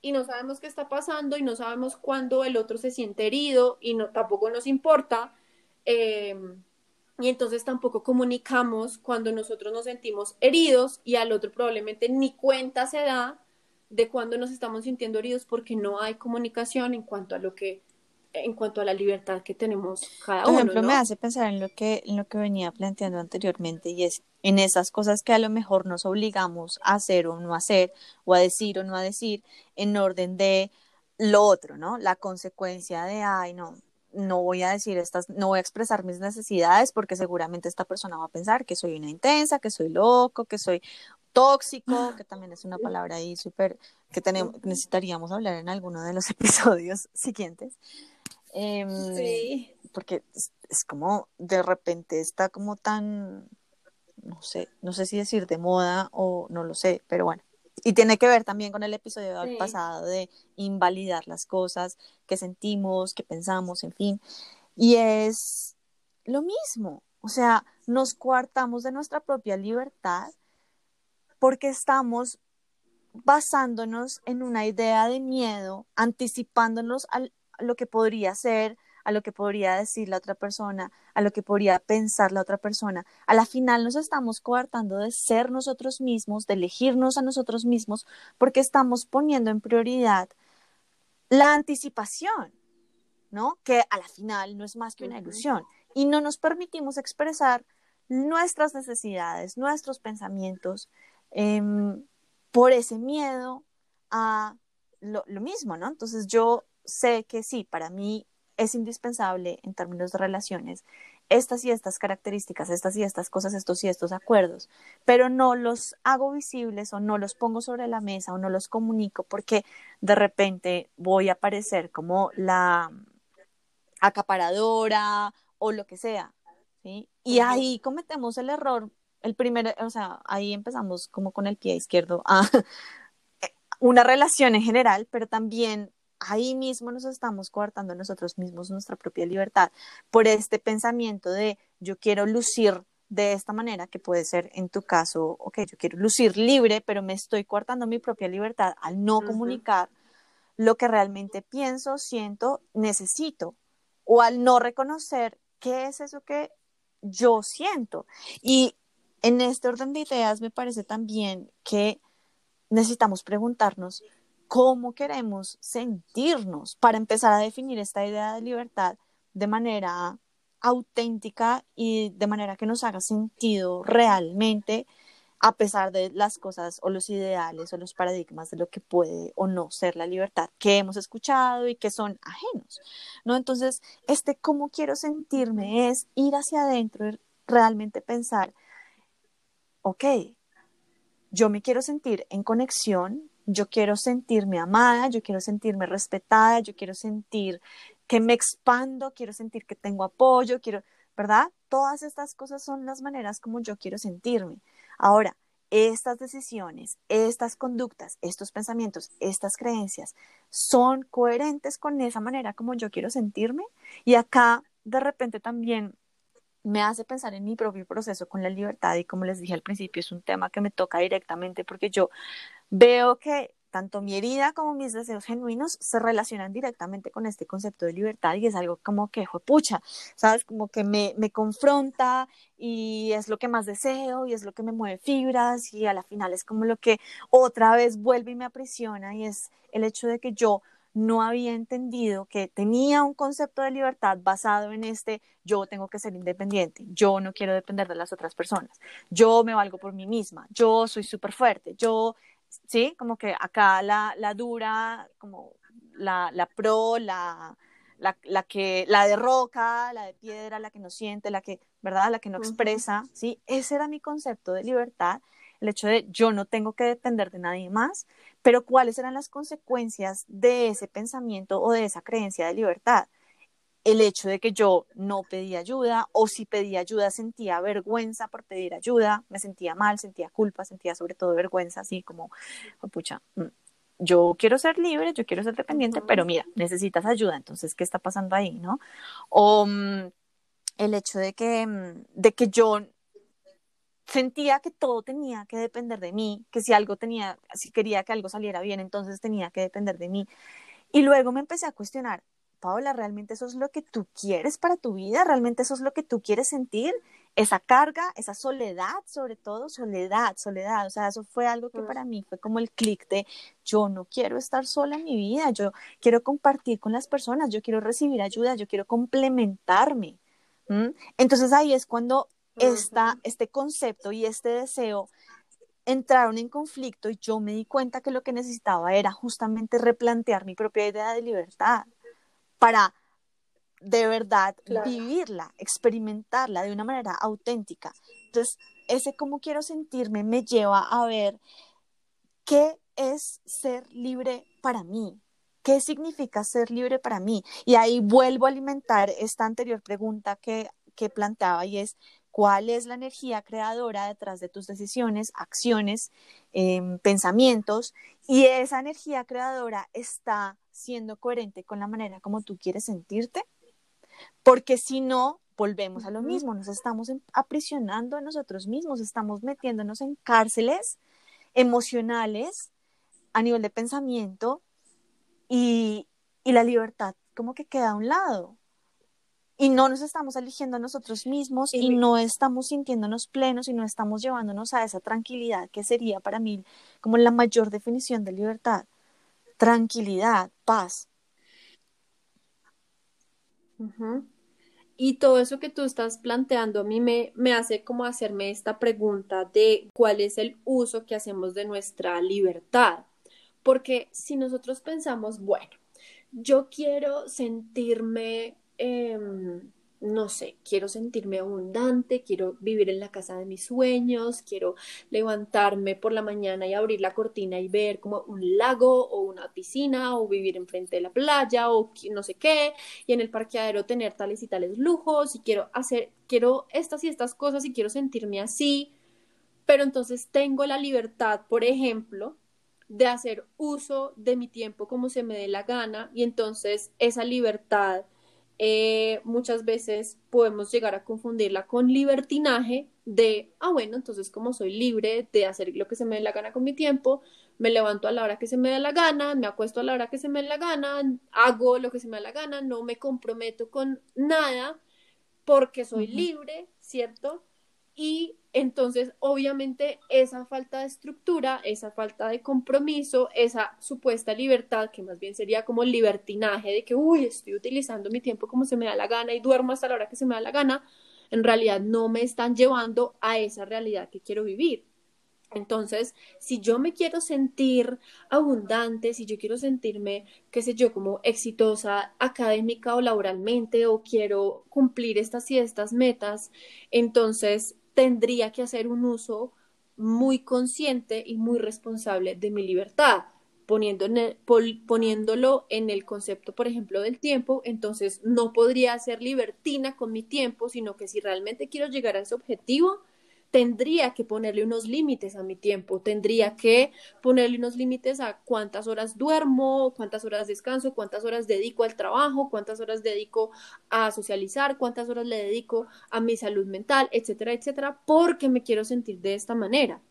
y no sabemos qué está pasando y no sabemos cuándo el otro se siente herido y no tampoco nos importa. Eh, y entonces tampoco comunicamos cuando nosotros nos sentimos heridos y al otro probablemente ni cuenta se da de cuando nos estamos sintiendo heridos porque no hay comunicación en cuanto a lo que en cuanto a la libertad que tenemos cada uno. Por ejemplo, me hace pensar en lo que, en lo que venía planteando anteriormente y es en esas cosas que a lo mejor nos obligamos a hacer o no hacer, o a decir o no a decir, en orden de lo otro, ¿no? La consecuencia de, ay, no, no voy a decir estas, no voy a expresar mis necesidades porque seguramente esta persona va a pensar que soy una intensa, que soy loco, que soy tóxico, que también es una palabra ahí súper que tenemos, necesitaríamos hablar en alguno de los episodios siguientes. Em, sí. Porque es, como de repente está como tan, no sé, no sé si decir de moda o no lo sé, pero bueno. Y tiene que ver también con el episodio pasado de invalidar las cosas que sentimos, que pensamos, en fin. Y es lo mismo, o sea, nos coartamos de nuestra propia libertad porque estamos basándonos en una idea de miedo, anticipándonos a lo que podría ser, a lo que podría decir la otra persona, a lo que podría pensar la otra persona. A la final nos estamos coartando de ser nosotros mismos, de elegirnos a nosotros mismos, porque estamos poniendo en prioridad la anticipación, ¿no? Que a la final no es más que una ilusión. Y no nos permitimos expresar nuestras necesidades, nuestros pensamientos, Em, por ese miedo a lo, mismo, ¿no? Entonces yo sé que sí, para mí es indispensable en términos de relaciones estas y estas características, estas y estas cosas, estos y estos acuerdos, pero no los hago visibles o no los pongo sobre la mesa o no los comunico porque de repente voy a parecer como la acaparadora o lo que sea, ¿sí? Y ahí cometemos el error el primer, o sea, ahí empezamos como con el pie izquierdo a una relación en general, pero también ahí mismo nos estamos coartando nosotros mismos nuestra propia libertad por este pensamiento de yo quiero lucir de esta manera, que puede ser en tu caso, ok, yo quiero lucir libre, pero me estoy coartando mi propia libertad al no comunicar lo que realmente pienso, siento, necesito, o al no reconocer qué es eso que yo siento. Y en este orden de ideas me parece también que necesitamos preguntarnos cómo queremos sentirnos para empezar a definir esta idea de libertad de manera auténtica y de manera que nos haga sentido realmente a pesar de las cosas o los ideales o los paradigmas de lo que puede o no ser la libertad que hemos escuchado y que son ajenos, ¿no? Entonces, este cómo quiero sentirme es ir hacia adentro y realmente pensar ok, yo me quiero sentir en conexión, yo quiero sentirme amada, yo quiero sentirme respetada, yo quiero sentir que me expando, quiero sentir que tengo apoyo, quiero, ¿verdad? Todas estas cosas son las maneras como yo quiero sentirme. Ahora, estas decisiones, estas conductas, estos pensamientos, estas creencias son coherentes con esa manera como yo quiero sentirme. Y acá, de repente también me hace pensar en mi propio proceso con la libertad y como les dije al principio, es un tema que me toca directamente porque yo veo que tanto mi herida como mis deseos genuinos se relacionan directamente con este concepto de libertad y es algo como que, pucha, ¿sabes? Como que me, me confronta y es lo que más deseo y es lo que me mueve fibras y a la final es como lo que otra vez vuelve y me aprisiona y es el hecho de que yo no había entendido que tenía un concepto de libertad basado en este yo tengo que ser independiente, yo no quiero depender de las otras personas, yo me valgo por mí misma, yo soy súper fuerte, yo, sí, como que acá la, la dura, como la, la pro, la, la, la, que, la de roca, la de piedra, la que no siente, la que, ¿verdad? La que no expresa, ¿sí? Ese era mi concepto de libertad el hecho de yo no tengo que depender de nadie más, pero cuáles eran las consecuencias de ese pensamiento o de esa creencia de libertad. El hecho de que yo no pedía ayuda o si pedía ayuda sentía vergüenza por pedir ayuda, me sentía mal, sentía culpa, sentía sobre todo vergüenza, así como, oh, pucha, mm, yo quiero ser libre, yo quiero ser dependiente, pero mira, necesitas ayuda, entonces, ¿qué está pasando ahí, no? O mm, el hecho de que, mm, de que yo sentía que todo tenía que depender de mí, que si algo tenía, si quería que algo saliera bien, entonces tenía que depender de mí. Y luego me empecé a cuestionar, Paola, ¿realmente eso es lo que tú quieres para tu vida? ¿Realmente eso es lo que tú quieres sentir? Esa carga, esa soledad, sobre todo, soledad, soledad. O sea, eso fue algo que para mí fue como el clic de yo no quiero estar sola en mi vida, yo quiero compartir con las personas, yo quiero recibir ayuda, yo quiero complementarme. Entonces ahí es cuando esta, este concepto y este deseo entraron en conflicto y yo me di cuenta que lo que necesitaba era justamente replantear mi propia idea de libertad para de verdad vivirla, experimentarla de una manera auténtica. Entonces, ese cómo quiero sentirme me lleva a ver qué es ser libre para mí, qué significa ser libre para mí. Y ahí vuelvo a alimentar esta anterior pregunta que, que planteaba y es, cuál es la energía creadora detrás de tus decisiones, acciones, em, pensamientos, y esa energía creadora está siendo coherente con la manera como tú quieres sentirte, porque si no, volvemos a lo mismo, nos estamos aprisionando a nosotros mismos, estamos metiéndonos en cárceles emocionales a nivel de pensamiento y, y la libertad como que queda a un lado y no nos estamos eligiendo a nosotros mismos y, no estamos sintiéndonos plenos y no estamos llevándonos a esa tranquilidad que sería para mí como la mayor definición de libertad. Tranquilidad, paz. Y todo eso que tú estás planteando a mí me, me hace como hacerme esta pregunta de cuál es el uso que hacemos de nuestra libertad. Porque si nosotros pensamos, bueno, yo quiero sentirme Em, no sé, quiero sentirme abundante, quiero vivir en la casa de mis sueños, quiero levantarme por la mañana y abrir la cortina y ver como un lago o una piscina o vivir enfrente de la playa o no sé qué y en el parqueadero tener tales y tales lujos y quiero hacer, quiero estas y estas cosas y quiero sentirme así, pero entonces tengo la libertad, por ejemplo, de hacer uso de mi tiempo como se me dé la gana y entonces esa libertad eh, muchas veces podemos llegar a confundirla con libertinaje de, ah, bueno, entonces como soy libre de hacer lo que se me dé la gana con mi tiempo, me levanto a la hora que se me dé la gana, me acuesto a la hora que se me dé la gana, hago lo que se me dé la gana, no me comprometo con nada porque soy libre, ¿cierto? Y entonces, obviamente, esa falta de estructura, esa falta de compromiso, esa supuesta libertad, que más bien sería como libertinaje de que, uy, estoy utilizando mi tiempo como se me da la gana y duermo hasta la hora que se me da la gana, en realidad no me están llevando a esa realidad que quiero vivir. Entonces, si yo me quiero sentir abundante, si yo quiero sentirme, qué sé yo, como exitosa académica o laboralmente, o quiero cumplir estas y estas metas, entonces tendría que hacer un uso muy consciente y muy responsable de mi libertad, poniéndolo en el concepto, por ejemplo, del tiempo, entonces no podría ser libertina con mi tiempo, sino que si realmente quiero llegar a ese objetivo, tendría que ponerle unos límites a mi tiempo, tendría que ponerle unos límites a cuántas horas duermo, cuántas horas descanso, cuántas horas dedico al trabajo, cuántas horas dedico a socializar, cuántas horas le dedico a mi salud mental, etcétera, etcétera, porque me quiero sentir de esta manera.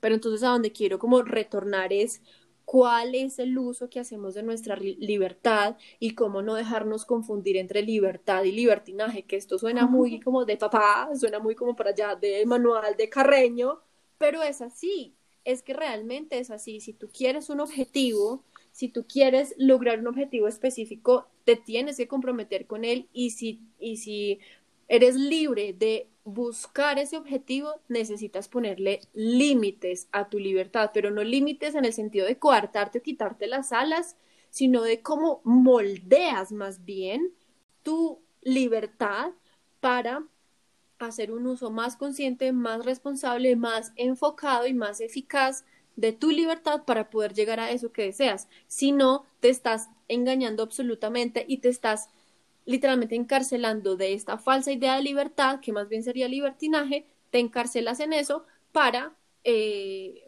Pero entonces a donde quiero como retornar es cuál es el uso que hacemos de nuestra libertad y cómo no dejarnos confundir entre libertad y libertinaje, que esto suena muy como de papá, suena muy como para allá de manual de Carreño, pero es así, es que realmente es así, si tú quieres un objetivo, si tú quieres lograr un objetivo específico, te tienes que comprometer con él y si, y si eres libre de buscar ese objetivo, necesitas ponerle límites a tu libertad, pero no límites en el sentido de coartarte o quitarte las alas, sino de cómo moldeas más bien tu libertad para hacer un uso más consciente, más responsable, más enfocado y más eficaz de tu libertad para poder llegar a eso que deseas. Si no, te estás engañando absolutamente y te estás literalmente encarcelando de esta falsa idea de libertad, que más bien sería libertinaje, te encarcelas en eso para eh,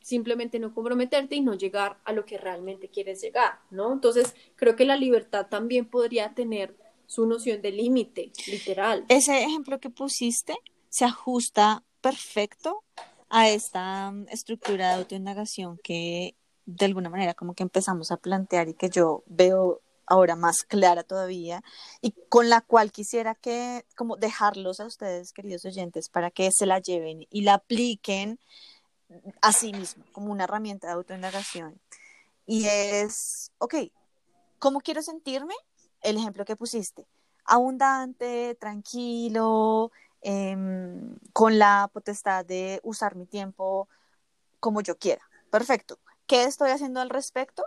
simplemente no comprometerte y no llegar a lo que realmente quieres llegar, ¿no? Entonces, creo que la libertad también podría tener su noción de límite, literal. Ese ejemplo que pusiste se ajusta perfecto a esta mm, estructura de autoindagación que de alguna manera como que empezamos a plantear y que yo veo ahora más clara todavía y con la cual quisiera que como dejarlos a ustedes, queridos oyentes, para que se la lleven y la apliquen a sí mismo como una herramienta de autoindagación. Y es, ok, ¿cómo quiero sentirme? El ejemplo que pusiste, abundante, tranquilo, em, con la potestad de usar mi tiempo como yo quiera. Perfecto. ¿Qué estoy haciendo al respecto?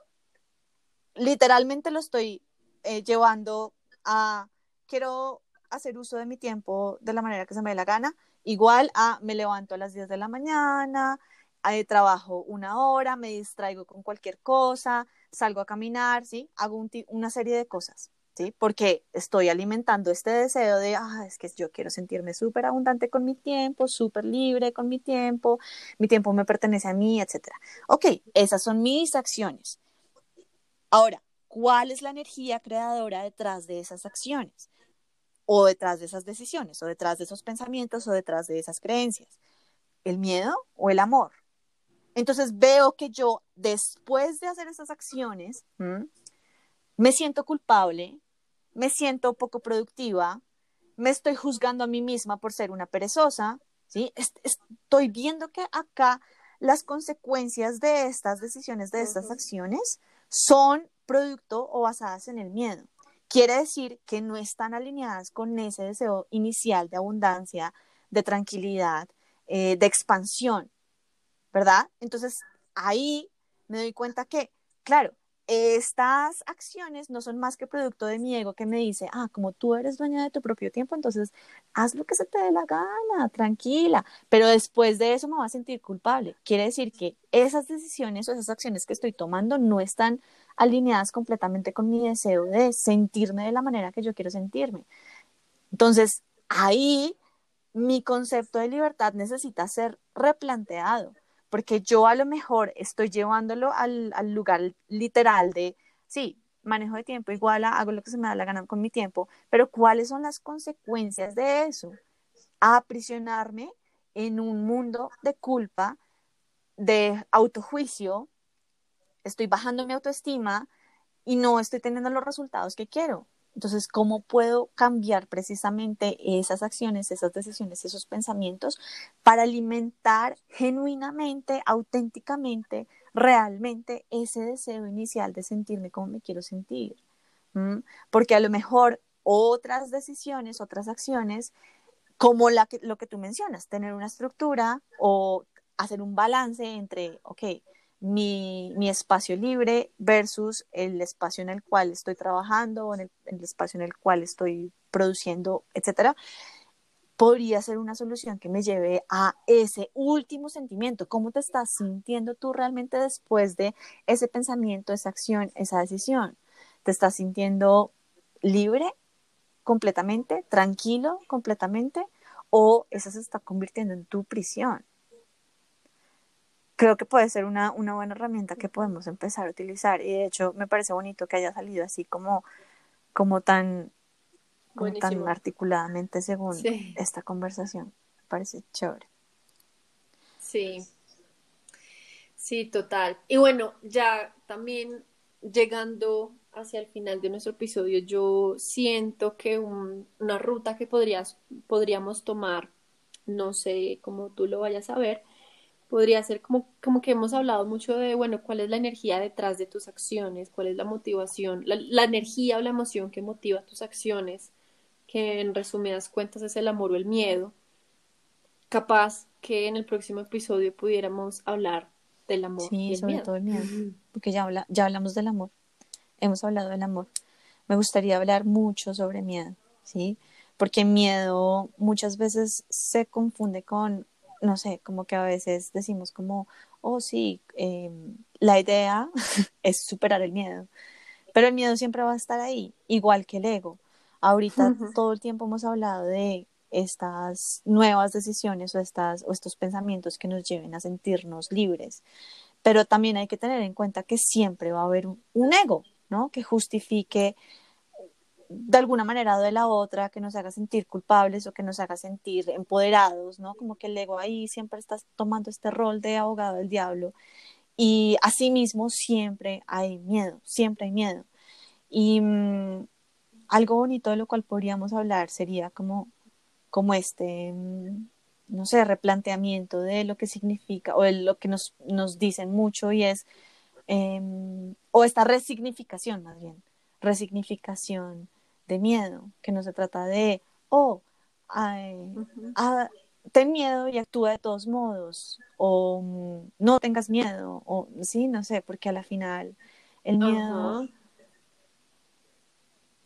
Literalmente lo estoy eh, llevando a, quiero hacer uso de mi tiempo de la manera que se me dé la gana, igual a me levanto a las 10 de la mañana, eh, trabajo una hora, me distraigo con cualquier cosa, salgo a caminar, ¿sí? Hago una serie de cosas. ¿sí? Porque estoy alimentando este deseo de, ah, es que yo quiero sentirme súper abundante con mi tiempo, súper libre con mi tiempo, mi tiempo me pertenece a mí, etc. Ok, esas son mis acciones. Ahora, ¿cuál es la energía creadora detrás de esas acciones? O detrás de esas decisiones, o detrás de esos pensamientos, o detrás de esas creencias. ¿El miedo o el amor? Entonces veo que yo, después de hacer esas acciones, me siento culpable, me siento poco productiva, me estoy juzgando a mí misma por ser una perezosa, ¿sí? Estoy viendo que acá las consecuencias de estas decisiones, de estas acciones, son producto o basadas en el miedo. Quiere decir que no están alineadas con ese deseo inicial de abundancia, de tranquilidad, eh, de expansión, ¿verdad? Entonces, ahí me doy cuenta que, claro, estas acciones no son más que producto de mi ego que me dice, ah, como tú eres dueña de tu propio tiempo, entonces haz lo que se te dé la gana, tranquila, pero después de eso me voy a sentir culpable. Quiere decir que esas decisiones o esas acciones que estoy tomando no están alineadas completamente con mi deseo de sentirme de la manera que yo quiero sentirme. Entonces, ahí mi concepto de libertad necesita ser replanteado porque yo a lo mejor estoy llevándolo al, lugar literal de, sí, manejo de tiempo igual a hago lo que se me da la gana con mi tiempo, pero ¿cuáles son las consecuencias de eso? Aprisionarme en un mundo de culpa, de autojuicio, estoy bajando mi autoestima y no estoy teniendo los resultados que quiero. Entonces, ¿cómo puedo cambiar precisamente esas acciones, esas decisiones, esos pensamientos para alimentar genuinamente, auténticamente, realmente ese deseo inicial de sentirme como me quiero sentir? ¿Mm? Porque a lo mejor otras decisiones, otras acciones, como lo que tú mencionas, tener una estructura o hacer un balance entre, ok, mi, mi, espacio libre versus el espacio en el cual estoy trabajando, en el, el espacio en el cual estoy produciendo, etcétera, podría ser una solución que me lleve a ese último sentimiento. ¿Cómo te estás sintiendo tú realmente después de ese pensamiento, esa acción, esa decisión? ¿Te estás sintiendo libre completamente, tranquilo completamente? ¿O esa se está convirtiendo en tu prisión? Creo que puede ser una, una buena herramienta que podemos empezar a utilizar. Y de hecho, me parece bonito que haya salido así como, como tan, tan articuladamente según esta conversación. Me parece chévere. Sí. Sí, total. Y bueno, ya también llegando hacia el final de nuestro episodio, yo siento que una ruta que podrías, podríamos tomar, no sé cómo tú lo vayas a ver, podría ser como, como que hemos hablado mucho de, bueno, cuál es la energía detrás de tus acciones, cuál es la motivación, la, energía o la emoción que motiva tus acciones, que en resumidas cuentas es el amor o el miedo. Capaz que en el próximo episodio pudiéramos hablar del amor. Sí, sobre todo el miedo, porque ya, habla, ya hablamos del amor, hemos hablado del amor. Me gustaría hablar mucho sobre miedo, ¿sí? Porque miedo muchas veces se confunde con no sé, como que a veces decimos como, oh sí, em, la idea es superar el miedo, pero el miedo siempre va a estar ahí, igual que el ego. Ahorita todo el tiempo hemos hablado de estas nuevas decisiones o, estas, o estos pensamientos que nos lleven a sentirnos libres, pero también hay que tener en cuenta que siempre va a haber un ego, ¿no? Que justifique de alguna manera o de la otra, que nos haga sentir culpables o que nos haga sentir empoderados, ¿no? Como que el ego ahí siempre está tomando este rol de abogado del diablo. Y asimismo siempre hay miedo, siempre hay miedo. Y mm, algo bonito de lo cual podríamos hablar sería como, como este, mm, no sé, replanteamiento de lo que significa o de lo que nos, nos dicen mucho y es, em, o esta resignificación más bien, resignificación de miedo, que no se trata de, oh, ten miedo y actúa de todos modos, o mm, no tengas miedo, o sí, no sé, porque a la final el miedo...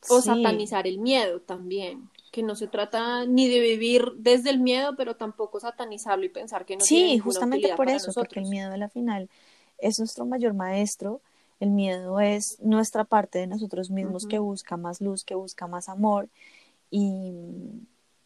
O satanizar el miedo también, que no se trata ni de vivir desde el miedo, pero tampoco satanizarlo y pensar que no sí, tiene justamente por eso, porque el miedo a la final es nuestro mayor maestro, el miedo es nuestra parte de nosotros mismos que busca más luz, que busca más amor y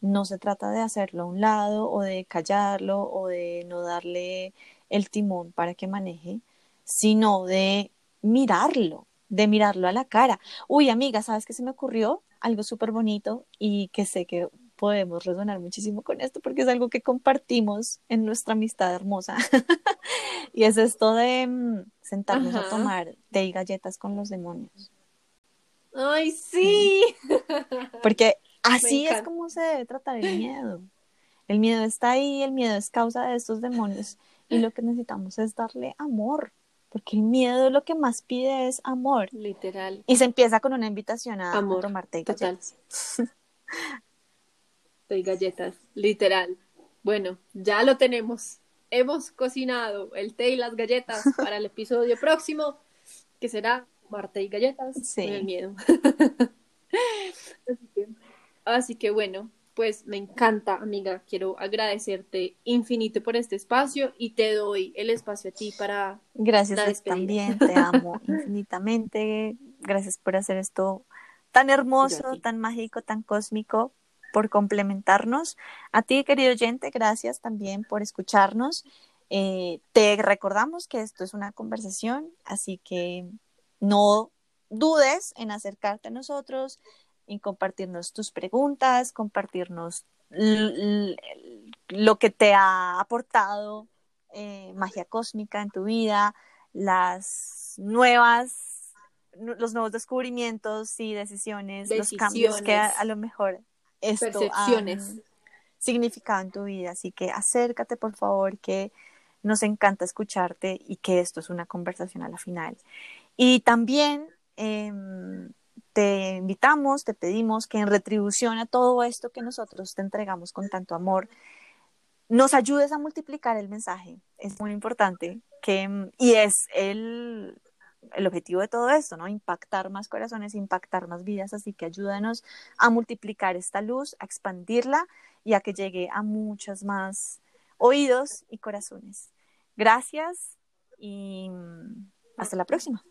no se trata de hacerlo a un lado o de callarlo o de no darle el timón para que maneje, sino de mirarlo, de mirarlo a la cara. Uy, amiga, ¿sabes qué se me ocurrió? Algo súper bonito y que sé que podemos resonar muchísimo con esto porque es algo que compartimos en nuestra amistad hermosa. y es esto de mm, sentarnos a tomar té y galletas con los demonios. Ay, sí. Porque Así es como se debe tratar el miedo. El miedo está ahí, el miedo es causa de estos demonios y lo que necesitamos es darle amor, porque el miedo lo que más pide es amor. Literal. Y se empieza con una invitación a, amor, tomar té y galletas. té y galletas, literal. Bueno, ya lo tenemos. Hemos cocinado el té y las galletas para el episodio próximo, que será Marte y galletas sí. el miedo. Así que Así que bueno, pues me encanta, amiga. Quiero agradecerte infinito por este espacio y te doy el espacio a ti para. Gracias también, te amo infinitamente. Gracias por hacer esto tan hermoso, tan mágico, tan cósmico, por complementarnos. A ti, querido oyente, gracias también por escucharnos. Eh, te recordamos que esto es una conversación, así que no dudes en acercarte a nosotros, y compartirnos tus preguntas, compartirnos lo que te ha aportado eh, magia cósmica en tu vida, las nuevas, los nuevos descubrimientos y decisiones, los cambios que a, lo mejor esto ha significado en tu vida. Así que acércate, por favor, que nos encanta escucharte y que esto es una conversación a la final. Y también em, te invitamos, te pedimos que en retribución a todo esto que nosotros te entregamos con tanto amor, nos ayudes a multiplicar el mensaje. Es muy importante que, y es el, el objetivo de todo esto, ¿no? Impactar más corazones, impactar más vidas, así que ayúdanos a multiplicar esta luz, a expandirla y a que llegue a muchos más oídos y corazones. Gracias y hasta la próxima.